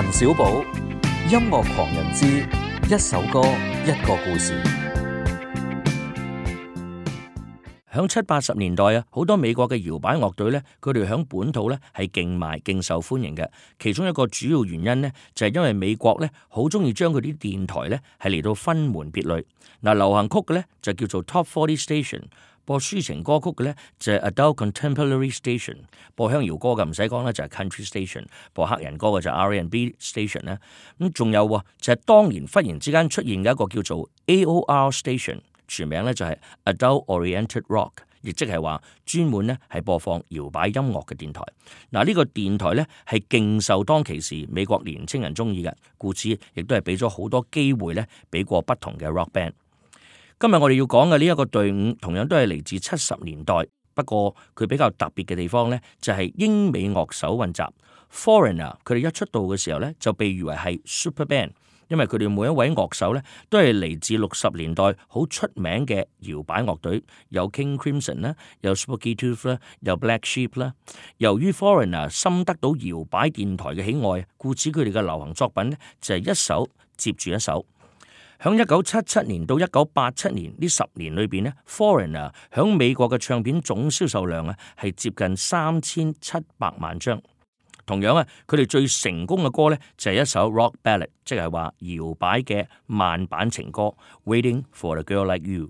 陈小宝，音乐狂人之一首歌一个故事。响七八十年代啊，好多美国嘅摇摆乐队咧，佢哋响本土咧系劲卖劲受欢迎嘅。其中一个主要原因咧就系因为美国咧好中意将佢啲电台咧系嚟到分门别类。嗱，流行曲嘅咧就叫做 Top Forty Station。播抒情歌曲嘅咧就 adult contemporary station，播鄉謠歌嘅唔使講啦，就系 country station，播黑人歌嘅就 R and B station 咧，咁仲有就係當年忽然之間出現嘅一個叫做 AOR station，全名咧就係 adult oriented rock，亦即係話專門咧係播放搖擺音樂嘅電台。嗱呢個電台咧係勁受當其時美國年青人中意嘅，故此亦都係俾咗好多機會咧俾過不同嘅 rock band。今日我哋要讲嘅呢一个队伍，同样都系嚟自七十年代，不过佢比较特别嘅地方呢，就系英美乐手混杂。Foreigner 佢哋一出道嘅时候呢，就被誉为系 Super Band，因为佢哋每一位乐手呢，都系嚟自六十年代好出名嘅摇摆乐队，有 King Crimson 啦，有 Spooky Tooth 啦，有 Black Sheep 啦。由于 Foreigner 深得到摇摆电台嘅喜爱，故此佢哋嘅流行作品呢，就系一首接住一首。响一九七七年到一九八七年呢十年里边呢 f o r e i g n e r 响美国嘅唱片总销售量啊，系接近三千七百万张。同样啊，佢哋最成功嘅歌呢，就系一首 rock ballad，即系话摇摆嘅慢版情歌，waiting for a girl like you。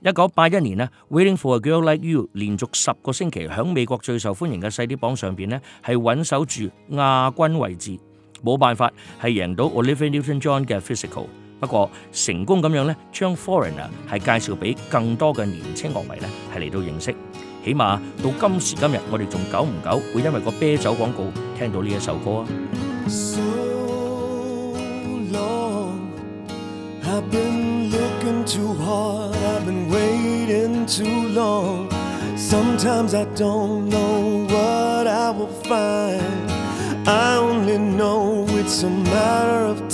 一九八一年呢，《w a i t i n g for a girl like you 连续十个星期响美国最受欢迎嘅细碟榜上边呢，系稳守住亚军位置，冇办法系赢到 Olivia Newton John 嘅 Physical。不過成功咁樣咧，將 Foreigner 係介紹俾更多嘅年青樂迷咧，係嚟到認識。起碼到今時今日，我哋仲久唔久會因為個啤酒廣告聽到呢一首歌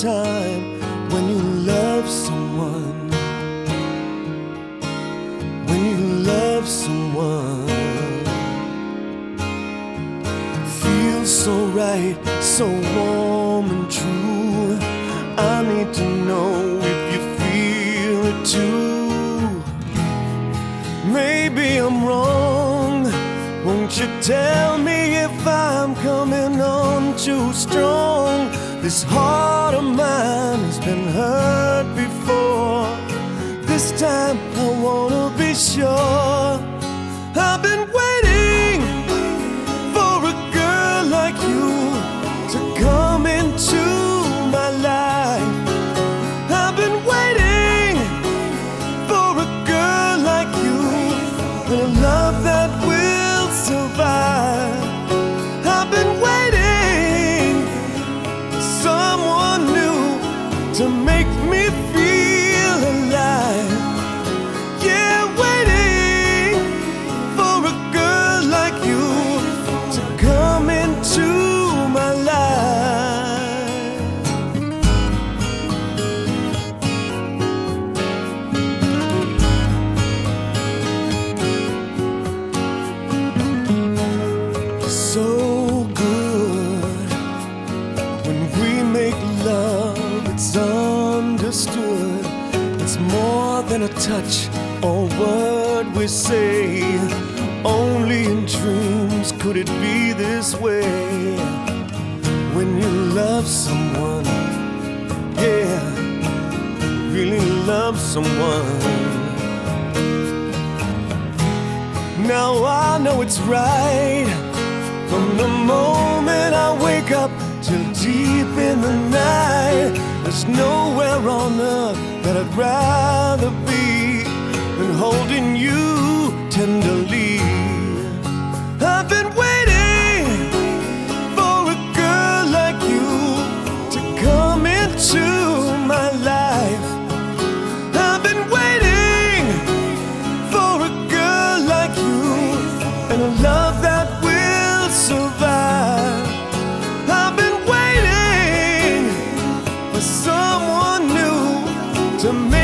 啊！love someone, when you love someone, feels so right, so warm and true. I need to know if you feel it too. Maybe I'm wrong. Won't you tell me if I'm coming on too strong? This heart of mine has been hurt before. This time I wanna be sure. than a touch or word we say. Only in dreams could it be this way. When you love someone, yeah, really love someone. Now I know it's right from the moment I wake up till deep in the night. There's nowhere on earth that I'd rather someone new to make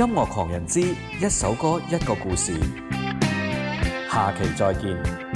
音樂狂人之一首歌一個故事，下期再見。